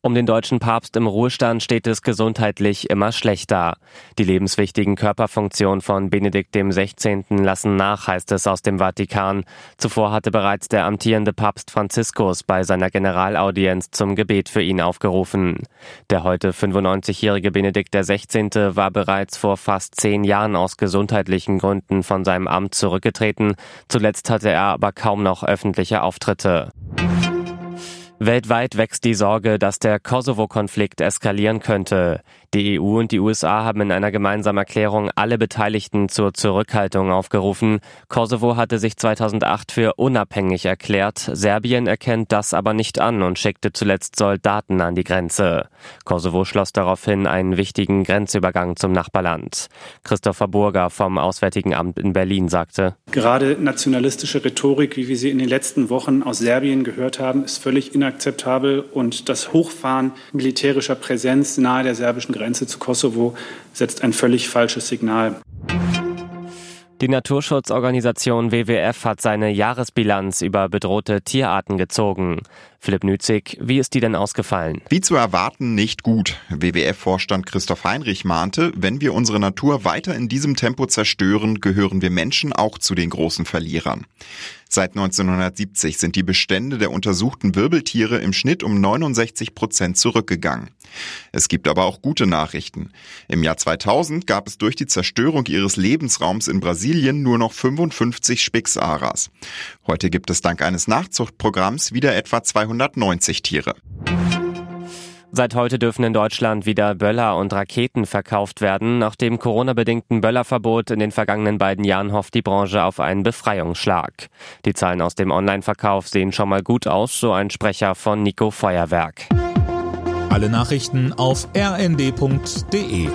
Um den deutschen Papst im Ruhestand steht es gesundheitlich immer schlechter. Die lebenswichtigen Körperfunktionen von Benedikt XVI. lassen nach, heißt es aus dem Vatikan. Zuvor hatte bereits der amtierende Papst Franziskus bei seiner Generalaudienz zum Gebet für ihn aufgerufen. Der heute 95-jährige Benedikt XVI. war bereits vor fast zehn Jahren aus gesundheitlichen Gründen von seinem Amt zurückgetreten. Zuletzt hatte er aber kaum noch öffentliche Auftritte. Weltweit wächst die Sorge, dass der Kosovo-Konflikt eskalieren könnte. Die EU und die USA haben in einer gemeinsamen Erklärung alle Beteiligten zur Zurückhaltung aufgerufen. Kosovo hatte sich 2008 für unabhängig erklärt. Serbien erkennt das aber nicht an und schickte zuletzt Soldaten an die Grenze. Kosovo schloss daraufhin einen wichtigen Grenzübergang zum Nachbarland. Christopher Burger vom Auswärtigen Amt in Berlin sagte, Gerade nationalistische Rhetorik, wie wir sie in den letzten Wochen aus Serbien gehört haben, ist völlig inakzeptabel und das Hochfahren militärischer Präsenz nahe der serbischen Grenze zu Kosovo setzt ein völlig falsches Signal. Die Naturschutzorganisation WWF hat seine Jahresbilanz über bedrohte Tierarten gezogen. Philipp Nützig, wie ist die denn ausgefallen? Wie zu erwarten, nicht gut. WWF-Vorstand Christoph Heinrich mahnte, wenn wir unsere Natur weiter in diesem Tempo zerstören, gehören wir Menschen auch zu den großen Verlierern. Seit 1970 sind die Bestände der untersuchten Wirbeltiere im Schnitt um 69 Prozent zurückgegangen. Es gibt aber auch gute Nachrichten. Im Jahr 2000 gab es durch die Zerstörung ihres Lebensraums in Brasilien nur noch 55 Spixaras. Heute gibt es dank eines Nachzuchtprogramms wieder etwa 290 Tiere. Seit heute dürfen in Deutschland wieder Böller und Raketen verkauft werden. Nach dem Corona-bedingten Böllerverbot in den vergangenen beiden Jahren hofft die Branche auf einen Befreiungsschlag. Die Zahlen aus dem Online-Verkauf sehen schon mal gut aus, so ein Sprecher von Nico Feuerwerk. Alle Nachrichten auf rnd.de